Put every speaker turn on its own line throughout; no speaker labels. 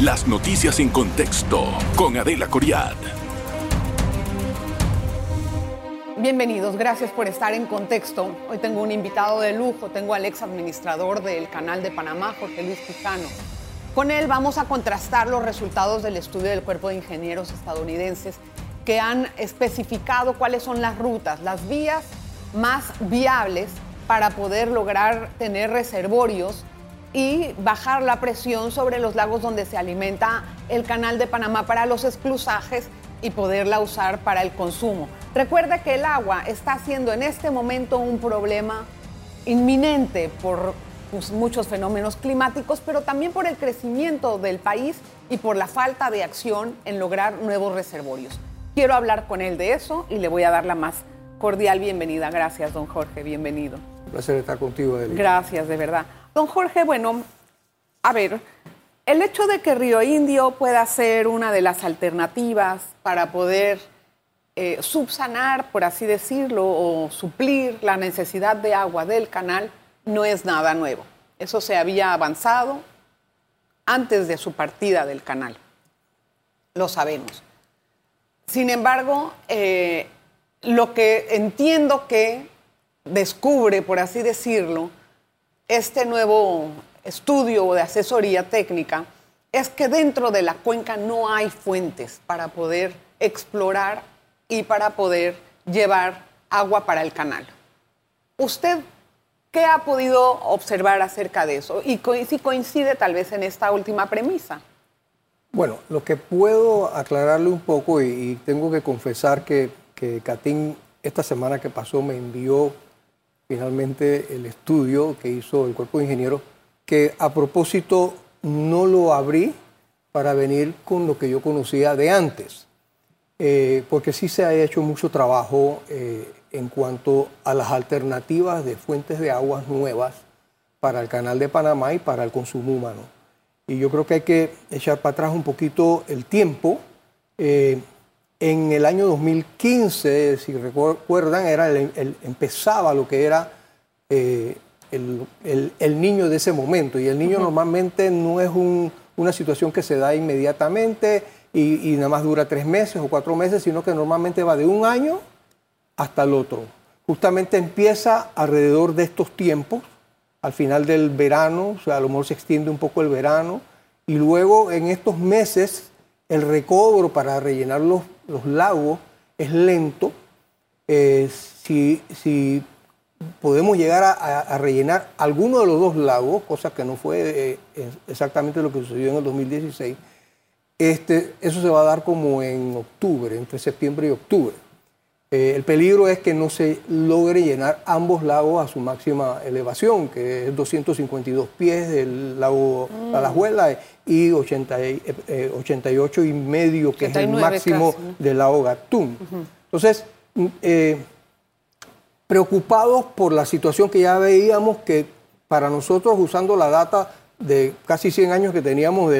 Las noticias en contexto con Adela Coriad.
Bienvenidos, gracias por estar en contexto. Hoy tengo un invitado de lujo, tengo al ex administrador del Canal de Panamá, Jorge Luis Quijano. Con él vamos a contrastar los resultados del estudio del Cuerpo de Ingenieros estadounidenses que han especificado cuáles son las rutas, las vías más viables para poder lograr tener reservorios y bajar la presión sobre los lagos donde se alimenta el canal de Panamá para los esclusajes y poderla usar para el consumo. Recuerda que el agua está siendo en este momento un problema inminente por pues, muchos fenómenos climáticos, pero también por el crecimiento del país y por la falta de acción en lograr nuevos reservorios. Quiero hablar con él de eso y le voy a dar la más cordial bienvenida. Gracias, don Jorge, bienvenido.
Un placer estar contigo.
Gracias, de verdad. Don Jorge, bueno, a ver, el hecho de que Río Indio pueda ser una de las alternativas para poder eh, subsanar, por así decirlo, o suplir la necesidad de agua del canal no es nada nuevo. Eso se había avanzado antes de su partida del canal. Lo sabemos. Sin embargo, eh, lo que entiendo que descubre, por así decirlo, este nuevo estudio de asesoría técnica es que dentro de la cuenca no hay fuentes para poder explorar y para poder llevar agua para el canal. ¿Usted qué ha podido observar acerca de eso? Y si coincide tal vez en esta última premisa.
Bueno, lo que puedo aclararle un poco y, tengo que confesar que, que esta semana que pasó me envió finalmente el estudio que hizo el cuerpo de ingenieros, que a propósito no lo abrí para venir con lo que yo conocía de antes, eh, porque sí se ha hecho mucho trabajo eh, en cuanto a las alternativas de fuentes de aguas nuevas para el canal de Panamá y para el consumo humano. Y yo creo que hay que echar para atrás un poquito el tiempo. Eh, en el año 2015, si recuerdan, era el, empezaba lo que era eh, el, niño de ese momento. Y el niño normalmente no es una situación que se da inmediatamente y, nada más dura tres meses o cuatro meses, sino que normalmente va de un año hasta el otro. Justamente empieza alrededor de estos tiempos, al final del verano, o sea, a lo mejor se extiende un poco el verano, y luego en estos meses el recobro para rellenar los los lagos es lento. Eh, si, si, podemos llegar a, rellenar alguno de los dos lagos, cosa que no fue eh, exactamente lo que sucedió en el 2016, este, eso se va a dar como en octubre, entre septiembre y octubre. Eh, el peligro es que no se logre llenar ambos lagos a su máxima elevación, que es 252 pies del lago mm. Alajuela y 80, 88 eh, y medio, que es el máximo del lago Gatún. Entonces, mm, eh, preocupados por la situación que ya veíamos que para nosotros, usando la data de casi 100 años que teníamos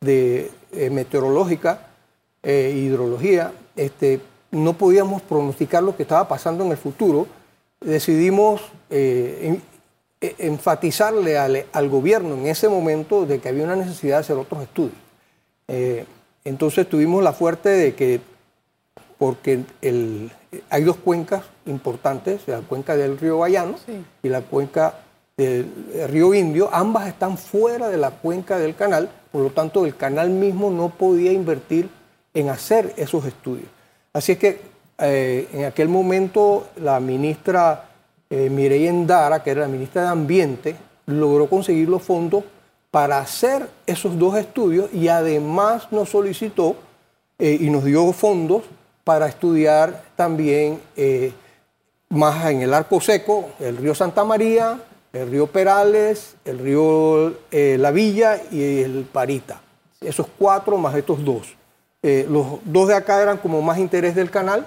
de, meteorológica, hidrología, este, no podíamos pronosticar lo que estaba pasando en el futuro, decidimos eh, e, enfatizarle al, gobierno en ese momento de que había una necesidad de hacer otros estudios. Eh, entonces tuvimos la fuerte de que, porque hay dos cuencas importantes, la cuenca del río Bayano y la cuenca del río Indio, ambas están fuera de la cuenca del canal, por lo tanto el canal mismo no podía invertir en hacer esos estudios. Así es que eh, en aquel momento la ministra eh, Mireya Endara, que era la ministra de Ambiente, logró conseguir los fondos para hacer esos dos estudios y además nos solicitó eh, y nos dio fondos para estudiar también eh, más en el arco seco, el río Santa María, el río Perales, el río La Villa y el Parita. Esos cuatro más estos dos. Eh, los dos de acá eran como más interés del canal,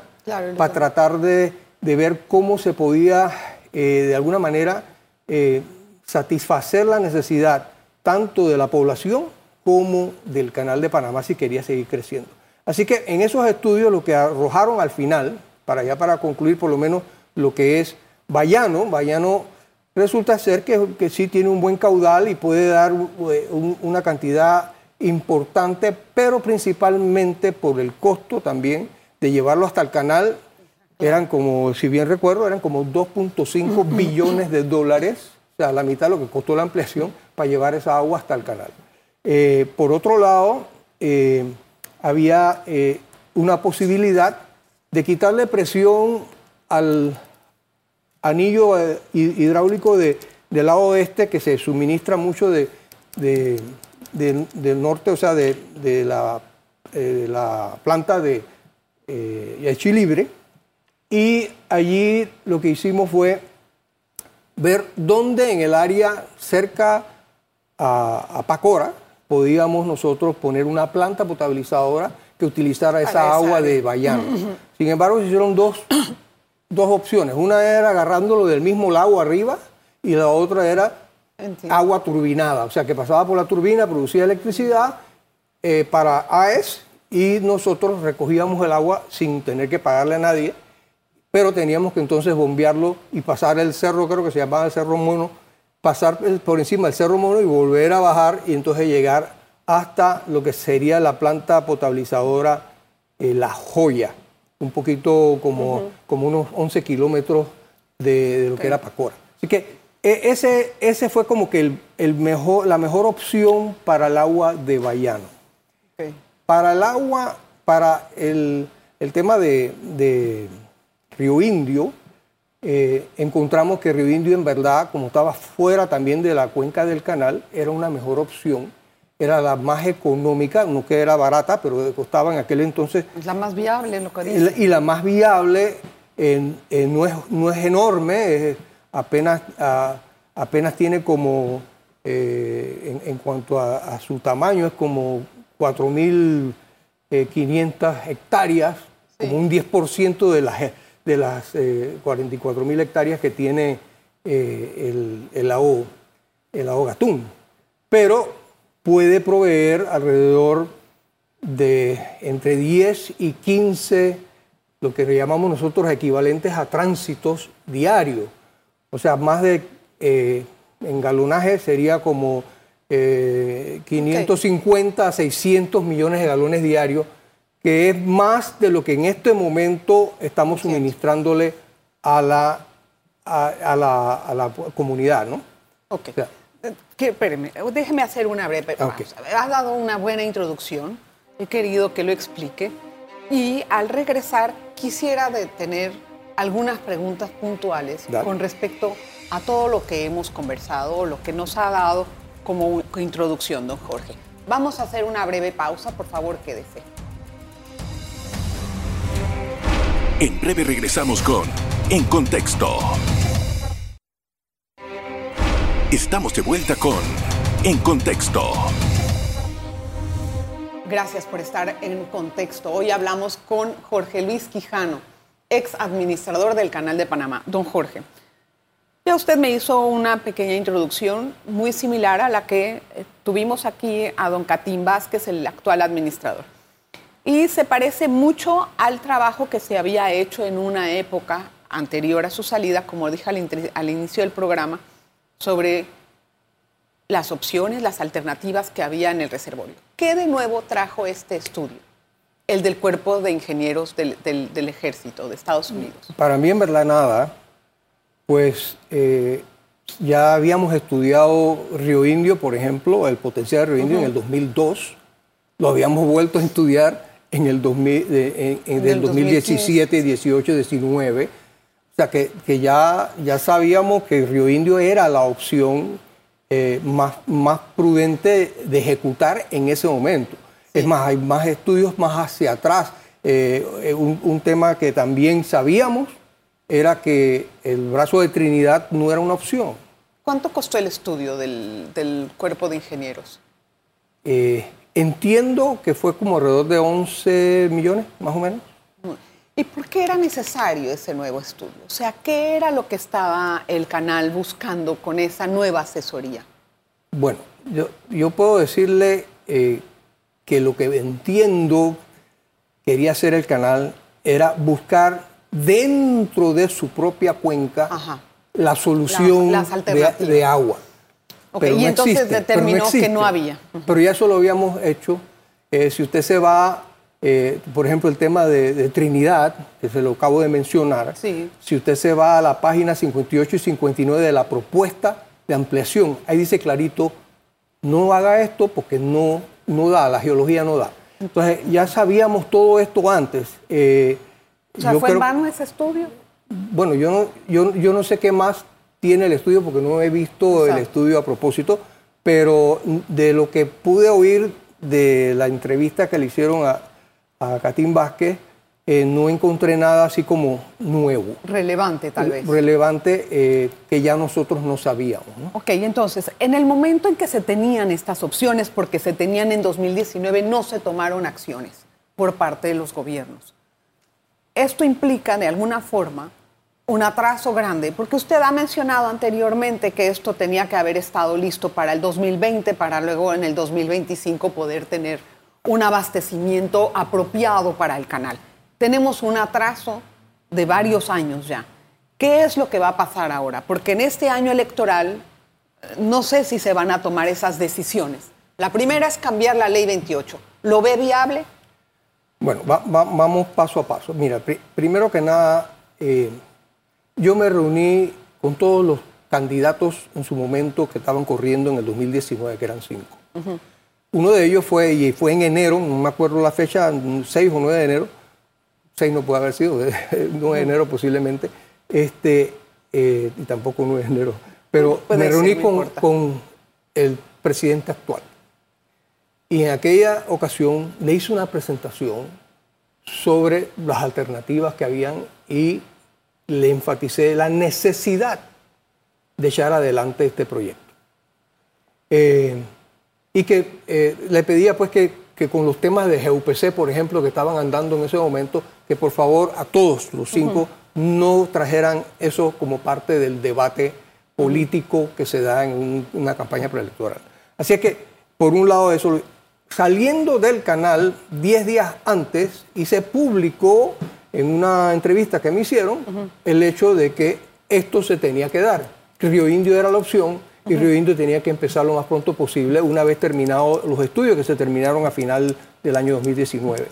para tratar de, ver cómo se podía eh, de alguna manera eh, satisfacer la necesidad tanto de la población como del canal de Panamá si quería seguir creciendo. Así que en esos estudios lo que arrojaron al final, para ya para concluir por lo menos lo que es Bayano, Bayano resulta ser que, que sí tiene un buen caudal y puede dar un- una cantidad importante, pero principalmente por el costo también de llevarlo hasta el canal. Eran como, si bien recuerdo, eran como 2.5 billones de dólares, o sea, la mitad de lo que costó la ampliación para llevar esa agua hasta el canal. Eh, por otro lado, eh, había eh, una posibilidad de quitarle presión al anillo hid- hidráulico de- del lado oeste que se suministra mucho de, de- del- del norte, o sea, de, de la, eh, de la planta de eh, Libre. Y allí lo que hicimos fue ver dónde en el área cerca a, a Pacora podíamos nosotros poner una planta potabilizadora que utilizara esa agua de Bayano. Sin embargo, se hicieron dos, dos opciones. Una era agarrándolo del mismo lago arriba y la otra era
Entiendo.
agua turbinada, o sea, que pasaba por la turbina, producía electricidad eh, para AES y nosotros recogíamos el agua sin tener que pagarle a nadie, pero teníamos que entonces bombearlo y pasar el cerro, creo que se llamaba el Cerro Mono, pasar por encima del Cerro Mono y volver a bajar y entonces llegar hasta lo que sería la planta potabilizadora eh, La Joya, un poquito como, como unos 11 kilómetros de, de lo que era Pacora. Así que ese, ese fue como que el, el mejor, la mejor opción para el agua de Bayano. Para el agua, para el, el tema de, de Río Indio, eh, encontramos que Río Indio en verdad, como estaba fuera también de la cuenca del canal, era una mejor opción, era la más económica, no que era barata, pero costaba en aquel entonces
Es la más viable, lo que
y
dice.
la, y la más viable no, es, no es enorme, es apenas, a- apenas tiene como, eh, en, en cuanto a, a su tamaño, es como 4.500 hectáreas, como un 10% de las, de las 44.000 hectáreas que tiene eh, el, el lago, el lago Gatún. Pero puede proveer alrededor de entre 10 y 15, lo que llamamos nosotros equivalentes a tránsitos diarios. O sea, más de, eh, en galonaje sería como eh, 550 a 600 millones de galones diarios, que es más de lo que en este momento estamos suministrándole a la, a, a la, a la comunidad, ¿no?
Ok.
O sea,
Eh, que- espéreme, déjeme hacer una breve pausa. Has dado una buena introducción, he querido que lo explique y al regresar quisiera de tener algunas preguntas puntuales
Dale.
con respecto a todo lo que hemos conversado o lo que nos ha dado como introducción, don Jorge. Vamos a hacer una breve pausa, por favor, quédese.
En breve regresamos con En Contexto. Estamos de vuelta con En Contexto.
Gracias por estar en contexto. Hoy hablamos con Jorge Luis Quijano, ex administrador del Canal de Panamá. Don Jorge, ya usted me hizo una pequeña introducción muy similar a la que eh, tuvimos aquí a don Catín Vázquez, el actual administrador. Y se parece mucho al trabajo que se había hecho en una época anterior a su salida, como dije al, al inicio del programa, sobre las opciones, las alternativas que había en el reservorio. ¿Qué de nuevo trajo este estudio? El del Cuerpo de Ingenieros del, del- del Ejército de Estados Unidos.
Para mí en verdad nada, pues eh, ya habíamos estudiado Río Indio, por ejemplo, el potencial de Río Indio en el 2002, lo habíamos vuelto a estudiar en el 2000, de- en- en-
En
del
el
2017, 18, 19, o sea que, que ya, ya sabíamos que Río Indio era la opción eh, más, más prudente de ejecutar en ese momento. Es más, hay más estudios más hacia atrás. Eh, eh, un, un tema que también sabíamos era que el brazo de Trinidad no era una opción.
¿Cuánto costó el estudio del, del Cuerpo de Ingenieros?
Eh, entiendo que fue como alrededor de 11 millones, más o menos.
¿Y por qué era necesario ese nuevo estudio? O sea, ¿qué era lo que estaba el canal buscando con esa nueva asesoría?
Bueno, yo, yo puedo decirle eh, que lo que entiendo quería hacer el canal era buscar dentro de su propia cuenca
Ajá.
la solución
Las- las
de, agua. Pero
y
no
entonces
existe,
determinó que
existe.
no había.
Pero ya eso lo habíamos hecho. Eh, si usted se va, eh, por ejemplo, el tema de, de Trinidad, que se lo acabo de mencionar,
Sí.
si usted se va a la página 58 y 59 de la propuesta de ampliación, ahí dice clarito, no haga esto porque no, no da, la geología no da. Entonces, ya sabíamos todo esto antes. Eh,
O sea,
yo
¿fue en vano ese estudio?
bueno, yo no, yo, yo no sé qué más tiene el estudio porque no he visto el estudio a propósito, pero de lo que pude oír de la entrevista que le hicieron a, a Catín Vázquez, eh, no encontré nada así como nuevo,
Relevante, tal vez.
relevante, eh, que ya nosotros no sabíamos. ¿no?
Ok, entonces, en el momento en que se tenían estas opciones, porque se tenían en 2019, no se tomaron acciones por parte de los gobiernos. Esto implica, de alguna forma, un atraso grande, porque usted ha mencionado anteriormente que esto tenía que haber estado listo para el 2020, para luego en el 2025 poder tener un abastecimiento apropiado para el canal. Tenemos un atraso de varios años ya. ¿Qué es lo que va a pasar ahora? Porque en este año electoral eh, no sé si se van a tomar esas decisiones. La primera es cambiar la ley 28. ¿Lo ve viable?
Bueno, va- va- vamos paso a paso. Mira, pri- primero que nada, eh, yo me reuní con todos los candidatos en su momento que estaban corriendo en el 2019, que eran cinco. Uno de ellos fue, y fue en enero, no me acuerdo la fecha, 6 o 9 de enero, 6 no puede haber sido, 9 de enero posiblemente, este, eh, y tampoco 9 de enero, pero me reuní con, con el presidente actual. Y en aquella ocasión le hice una presentación sobre las alternativas que habían y le enfaticé la necesidad de echar adelante este proyecto. Eh, y que eh, le pedía pues que, que con los temas de GUPC, por ejemplo, que estaban andando en ese momento, que por favor a todos los cinco no trajeran eso como parte del debate político que se da en un- una campaña preelectoral. Así es que, por un lado, eso, saliendo del canal 10 días antes y se publicó en una entrevista que me hicieron el hecho de que esto se tenía que dar. Río Indio era la opción y Río Indio tenía que empezar lo más pronto posible una vez terminados los estudios que se terminaron a final del año 2019.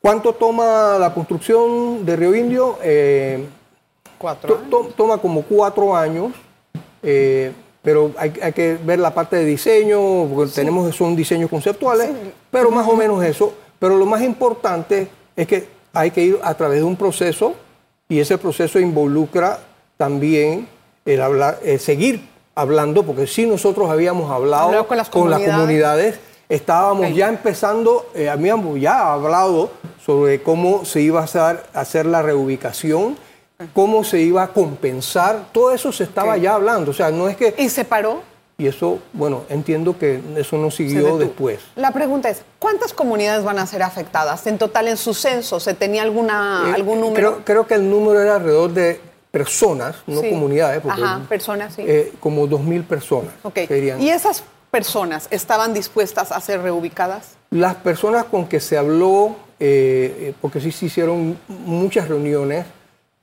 ¿Cuánto toma la construcción de Río Indio? Eh,
Cuatro.
To- to- toma como cuatro años, eh, pero hay, hay que ver la parte de diseño, porque tenemos son diseños conceptuales, pero más o menos eso. Pero lo más importante es que hay que ir a través de un proceso y ese proceso involucra también el hablar, eh, seguir hablando, porque si nosotros habíamos hablado
con las comunidades.
comunidades, estábamos ya empezando, eh, habíamos ya hablado sobre cómo se iba a hacer, hacer la reubicación, cómo se iba a compensar, todo eso se estaba ya hablando, o sea, no es que...
¿Y se paró?
Y eso, bueno, entiendo que eso no siguió después.
La pregunta es, ¿cuántas comunidades van a ser afectadas? En total, en su censo, ¿se tenía alguna,
Eh,
algún número?
Creo, creo que el número era alrededor de personas, no
Sí.
comunidades, porque
Ajá, personas, sí.
eh, como 2.000 personas.
Ok.
que irían.
¿Y esas personas estaban dispuestas a ser reubicadas?
Las personas con que se habló, eh, eh, porque sí se hicieron muchas reuniones,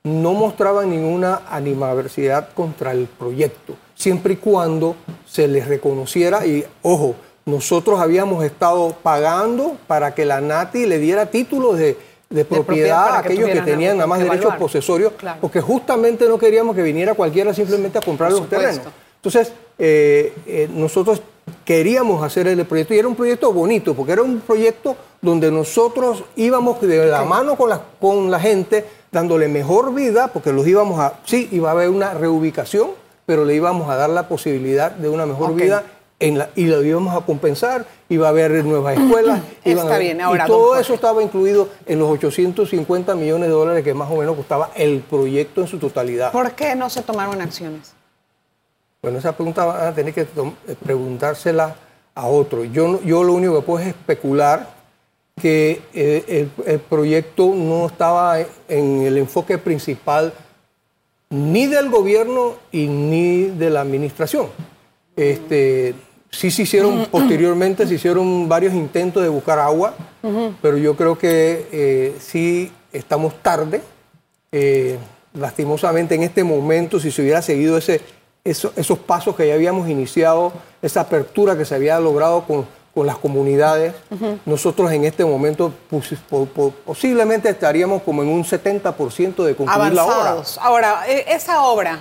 no mostraban ninguna animadversidad contra el proyecto, siempre y cuando se les reconociera y, ojo, nosotros habíamos estado pagando para que la NATI le diera títulos de, de
propiedad
a
que
aquellos que tenían nada más derechos posesorios,
Claro.
porque justamente no queríamos que viniera cualquiera simplemente a comprar los terrenos. Entonces, eh, eh, nosotros queríamos hacer el proyecto y era un proyecto bonito, porque era un proyecto donde nosotros íbamos de la mano con la, con la gente, dándole mejor vida, porque los íbamos a, sí, iba a haber una reubicación, pero le íbamos a dar la posibilidad de una mejor vida en la- y lo íbamos a compensar, iba a haber nuevas escuelas.
Está
haber-
bien, ahora,
y todo eso estaba incluido en los 850 millones de dólares que más o menos costaba el proyecto en su totalidad.
¿Por qué no se tomaron acciones?
Bueno, esa pregunta van a tener que eh, preguntársela a otro. Yo, yo lo único que puedo es especular que eh, el, el proyecto no estaba en el enfoque principal ni del gobierno y ni de la administración. Este, sí se hicieron, posteriormente se hicieron varios intentos de buscar agua, pero yo creo que eh, sí estamos tarde. Eh, lastimosamente en este momento, si se hubiera seguido ese, esos pasos que ya habíamos iniciado, esa apertura que se había logrado con, con las comunidades, nosotros en este momento posiblemente estaríamos como en un 70% de concluir la obra.
Ahora, e, esa obra,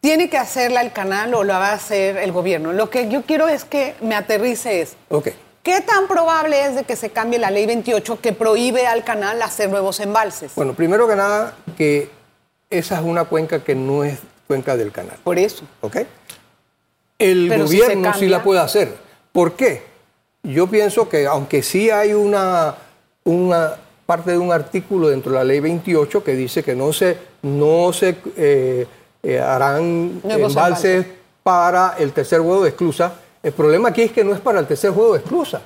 ¿tiene que hacerla el canal o la va a hacer el gobierno? Lo que yo quiero es que me aterrice es,
okay.
¿qué tan probable es de que se cambie la ley 28 que prohíbe al canal hacer nuevos embalses?
Bueno, primero que nada, que esa es una cuenca que no es cuenca del canal.
Por eso.
¿Ok? El gobierno sí la puede hacer. ¿Por qué? Yo pienso que aunque sí hay una, una parte de un artículo dentro de la ley 28 que dice que no se, no se eh, eh, harán embalses para el tercer huevo de esclusa, el problema aquí es que no es para el tercer huevo de esclusa,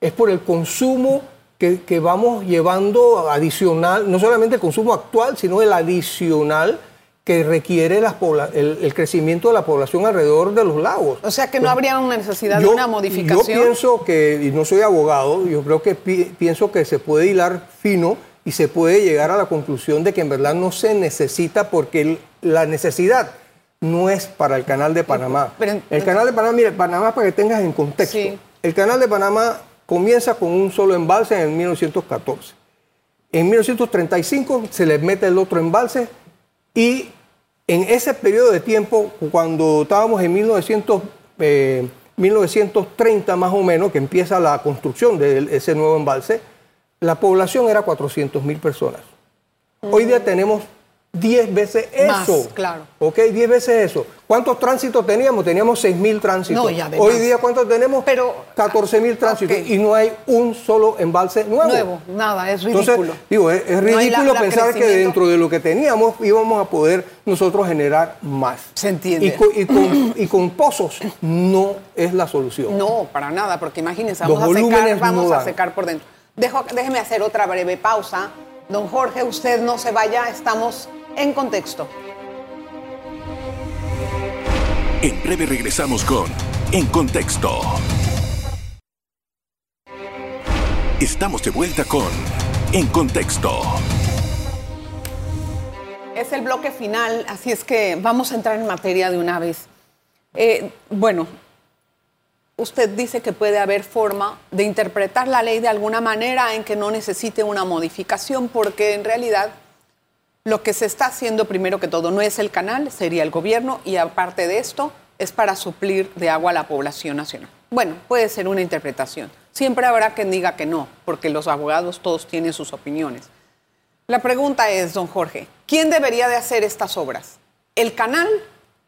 es por el consumo que, que vamos llevando adicional, no solamente el consumo actual, sino el adicional que requiere el, crecimiento de la población alrededor de los lagos.
O sea que no habría una necesidad de una modificación.
Yo pienso que, y no soy abogado, yo creo que pienso que se puede hilar fino y se puede llegar a la conclusión de que en verdad no se necesita porque la necesidad no es para el canal de Panamá. el canal de Panamá, mire, Panamá para que tengas en contexto. El canal de Panamá comienza con un solo embalse en 1914. En 1935 se le mete el otro embalse y en ese periodo de tiempo, cuando estábamos en 1900, 1930 eh, más o menos, que empieza la construcción de ese nuevo embalse, la población era 400 mil personas. Hoy día tenemos 10 veces eso.
claro.
¿Ok? 10 veces eso. ¿Cuántos tránsitos teníamos? Teníamos 6 mil tránsitos.
No,
Hoy día, ¿cuántos tenemos?
Pero,
14 mil tránsitos. Y no hay un solo embalse nuevo.
Nuevo, nada, es ridículo.
Entonces, digo, es, ridículo pensar que dentro de lo que teníamos íbamos a poder nosotros generar más.
Se entiende.
Y con, pozos no es la solución.
No, para nada, porque imagínense, vamos, a secar, vamos a secar por dentro. Dejo, déjeme hacer otra breve pausa. Don Jorge, usted no se vaya, estamos en contexto.
En breve regresamos con En contexto. Estamos de vuelta con En contexto.
Es el bloque final, así es que vamos a entrar en materia de una vez. Eh, bueno, usted dice que puede haber forma de interpretar la ley de alguna manera en que no necesite una modificación, porque en realidad lo que se está haciendo primero que todo no es el canal, sería el gobierno y aparte de esto es para suplir de agua a la población nacional. Bueno, puede ser una interpretación. Siempre habrá quien diga que no, porque los abogados todos tienen sus opiniones. La pregunta es, don Jorge, ¿quién debería de hacer estas obras? ¿El canal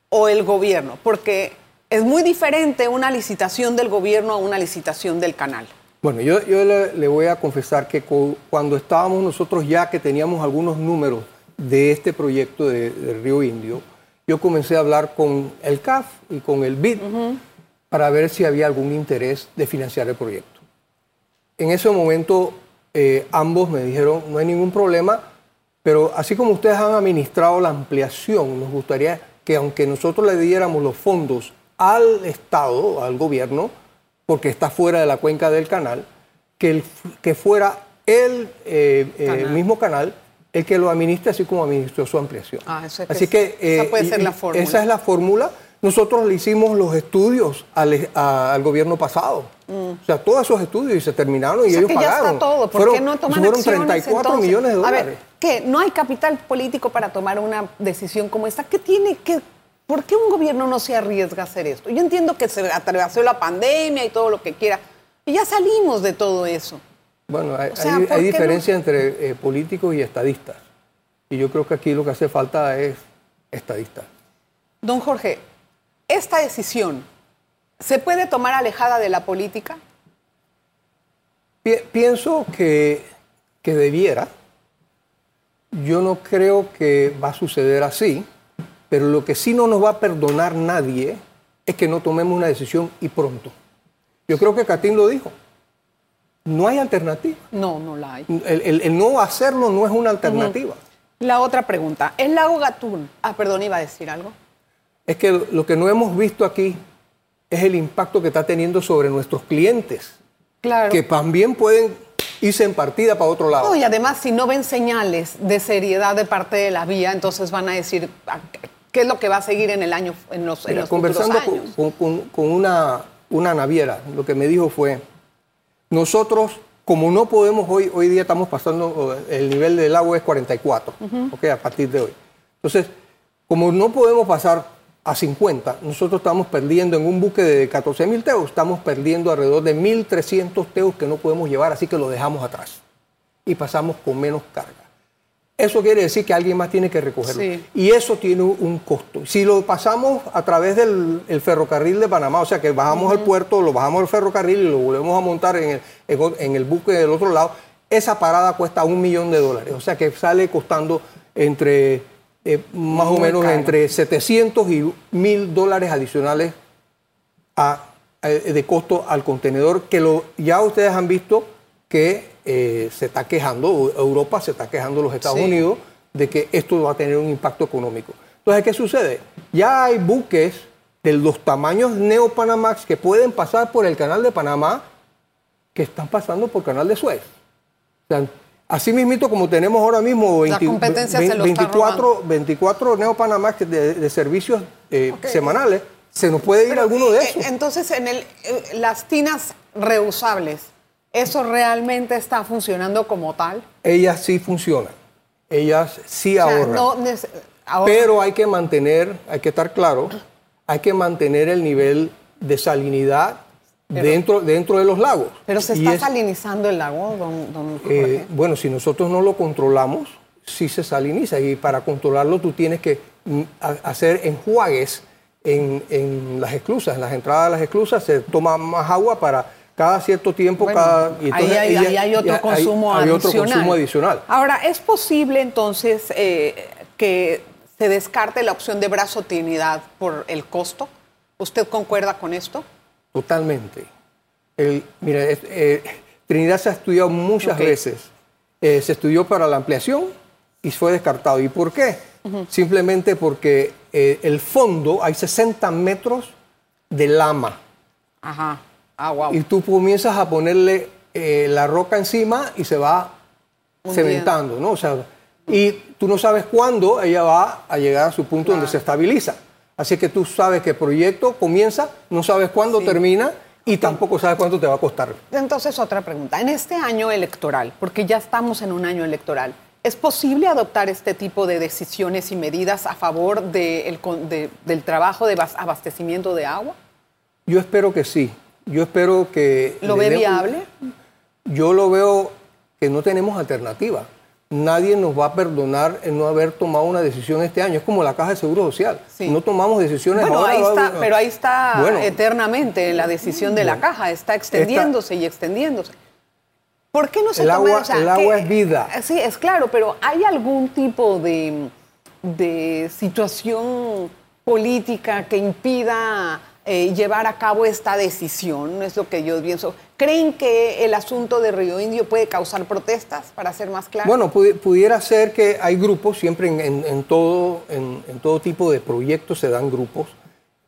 o el gobierno? Porque es muy diferente una licitación del gobierno a una licitación del canal.
Bueno, yo, le, voy a confesar que cuando estábamos nosotros ya que teníamos algunos números de este proyecto de, Río Indio, yo comencé a hablar con el CAF y con el BID para ver si había algún interés de financiar el proyecto. En ese momento eh, ambos me dijeron, no hay ningún problema, pero así como ustedes han administrado la ampliación, nos gustaría que aunque nosotros le diéramos los fondos al Estado, al gobierno, porque está fuera de la cuenca del canal, que, que fuera el eh, eh, mismo canal el que lo administre así como administró su ampliación.
Ah, eso
así que,
esa puede ser la fórmula.
Esa es la fórmula. Nosotros le hicimos los estudios al, gobierno pasado. Mm. O sea, todos esos estudios y se terminaron y ellos
que
pagaron.
Ya está todo. ¿Por qué no toman
Fueron 34 millones de dólares. A ver,
¿qué? ¿No hay capital político para tomar una decisión como esta? ¿Qué tiene que ¿Por qué un gobierno no se arriesga a hacer esto? Yo entiendo que se atravesó la pandemia y todo lo que quiera, y ya salimos de todo eso.
Bueno, hay, diferencia entre eh, políticos y estadistas. Y yo creo que aquí lo que hace falta es estadistas.
Don Jorge, ¿esta decisión se puede tomar alejada de la política?
pienso que, que debiera. Yo no creo que va a suceder así, pero lo que sí no nos va a perdonar nadie es que no tomemos una decisión y pronto. Yo creo que Catín lo dijo. No hay alternativa.
No, no la hay.
El, no hacerlo no es una alternativa.
La otra pregunta, ¿el lago Gatún? Ah, perdón, iba a decir algo.
Es que lo que no hemos visto aquí es el impacto que está teniendo sobre nuestros clientes.
Claro.
Que también pueden irse en partida para otro lado.
No, y además, si no ven señales de seriedad de parte de la vía, entonces van a decir ah, qué es lo que va a seguir en el año, en los, en
Mira,
los
conversando
futuros años.
con, con- con una, una naviera, lo que me dijo fue, nosotros, como no podemos hoy, hoy día estamos pasando, el nivel del agua es 44, ok, a partir de hoy. Entonces, como no podemos pasar a 50, nosotros estamos perdiendo en un buque de 14 mil teos, estamos perdiendo alrededor de 1.300 teos que no podemos llevar, así que lo dejamos atrás y pasamos con menos carga. Eso quiere decir que alguien más tiene que recogerlo.
Sí.
Y eso tiene un- costo. Si lo pasamos a través del el ferrocarril de Panamá, o sea que bajamos al puerto, lo bajamos al ferrocarril y lo volvemos a montar en el, en el buque del otro lado, esa parada cuesta un millón de dólares. O sea que sale costando entre, eh, más o menos
caro.
entre 700 y 1000 dólares adicionales a- eh, de costo al contenedor, que lo, ya ustedes han visto que eh, se está quejando, Europa se está quejando los Estados
Sí.
Unidos de que esto va a tener un impacto económico. Entonces, ¿qué sucede? Ya hay buques de los tamaños Neo Panamax que pueden pasar por el canal de Panamá que están pasando por canal de Suez. O sea, así mismito como tenemos ahora mismo
La
20
competencia se lo está
24, 24 Neo Panamax de, de servicios eh, semanales, se nos puede ir
Pero,
alguno de
eh,
esos.
Entonces, en el, eh, las tinas reusables, ¿eso realmente está funcionando como tal?
Ellas sí funcionan, ellas sí
O sea,
ahorran.
no.
Pero hay que mantener, hay que estar claro, hay que mantener el nivel de salinidad dentro, dentro de los lagos.
Pero se está
es-
salinizando el lago, don, don
eh, bueno, si nosotros no lo controlamos, sí se saliniza. Y para controlarlo tú tienes que mm, hacer enjuagues en, en las esclusas. En las entradas de las esclusas se toma más agua para cada cierto tiempo.
Bueno,
cada, y
ahí, hay,
ella-
ahí hay otro
ya-
consumo
hay
adicional.
otro consumo adicional.
Ahora, ¿es posible entonces eh, que se descarte la opción de brazotinidad por el costo? ¿Usted concuerda con esto?
Totalmente. El, mira, eh, Trinidad se ha estudiado muchas veces. Eh, se estudió para la ampliación y fue descartado. ¿Y por qué? Simplemente porque el fondo hay 60 metros de lama
Ajá. Ah, wow.
y tú comienzas a ponerle eh, la roca encima y se va cementando, ¿no? O sea, y tú no sabes cuándo ella va a llegar a su punto donde se estabiliza. Así que tú sabes que el proyecto comienza, no sabes cuándo
Sí.
termina y tampoco sabes cuánto te va a costar.
Entonces, otra pregunta. En este año electoral, porque ya estamos en un año electoral, ¿es posible adoptar este tipo de decisiones y medidas a favor de el de- del trabajo de bas- abastecimiento de agua?
Yo espero que sí. Yo espero que...
¿Lo ve viable?
Yo lo veo que no tenemos alternativa. Nadie nos va a perdonar el no haber tomado una decisión este año. Es como la Caja de Seguro Social.
Sí.
No tomamos decisiones
Bueno,
ahora.
ahí está, pero ahí está
Bueno.
eternamente la decisión de la caja, está extendiéndose y extendiéndose. ¿Por qué no se
El
toma
agua- el agua es vida.
Sí, es claro, pero ¿hay algún tipo de, de situación política que impida eh, llevar a cabo esta decisión? Es lo que yo pienso. ¿Creen que el asunto de Río Indio puede causar protestas, para ser más claro?
Bueno, pudi- pudiera ser que hay grupos, siempre en, en- en todo, en, en todo tipo de proyectos se dan grupos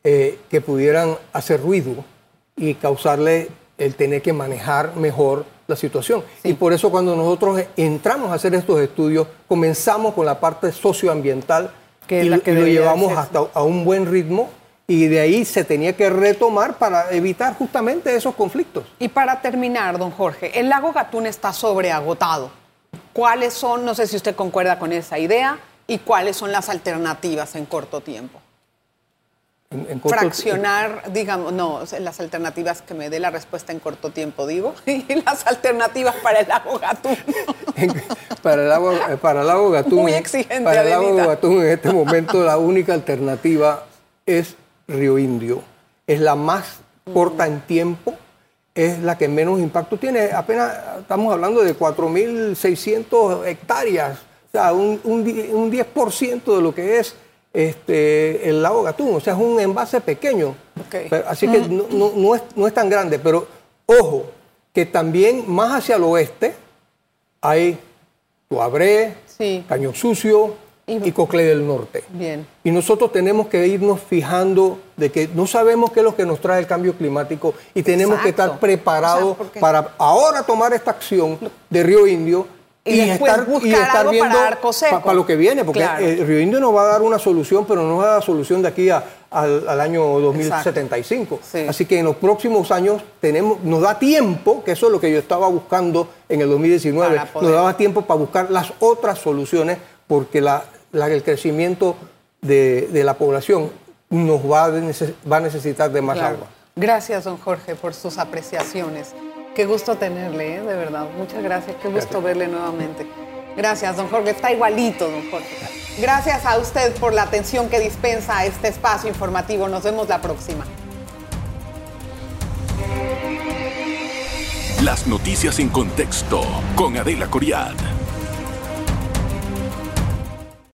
eh, que pudieran hacer ruido y causarle el tener que manejar mejor la situación. Y por eso cuando nosotros entramos a hacer estos estudios, comenzamos con la parte socioambiental
Que
y,
la que
y lo llevamos
ser.
hasta a un buen ritmo y de ahí se tenía que retomar para evitar justamente esos conflictos.
Y para terminar, don Jorge, el lago Gatún está sobreagotado. ¿Cuáles son, no sé si usted concuerda con esa idea, y cuáles son las alternativas en corto tiempo?
En- en corto-
Fraccionar, digamos, no, las alternativas que me dé la respuesta en corto tiempo, digo, y las alternativas para el lago Gatún.
Para el lago, eh, para el lago Gatún,
Muy exigente,
para el lago. Gatún en este momento la única alternativa es Río Indio. Es la más corta en tiempo, es la que menos impacto tiene. Apenas estamos hablando de 4.600 hectáreas, o sea, un, un die- un 10% de lo que es este, el lago Gatún. O sea, es un envase pequeño. Pero- así que no, no- no es, no es tan grande, pero ojo, que también más hacia el oeste hay Tuabré,
Sí.
Caño Sucio, y, Coclé del Norte.
Bien.
Y nosotros tenemos que irnos fijando de que no sabemos qué es lo que nos trae el cambio climático y tenemos que estar preparados para ahora tomar esta acción de Río Indio
y, estar, y estar viendo
para, lo que viene, porque el Río Indio nos va a dar una solución, pero no va a dar solución de aquí al, año 2075. Así que en los próximos años tenemos, nos da tiempo, que eso es lo que yo estaba buscando en el 2019, nos daba tiempo para buscar las otras soluciones, porque la, el crecimiento de, la población nos va a, va a necesitar de más agua.
Gracias, don Jorge, por sus apreciaciones. Qué gusto tenerle, ¿eh? de verdad. Muchas gracias. Qué gusto verle nuevamente. Gracias, don Jorge. Está igualito, don Jorge. Gracias a usted por la atención que dispensa a este espacio informativo. Nos vemos la próxima.
Las noticias en contexto con Adela Coriad.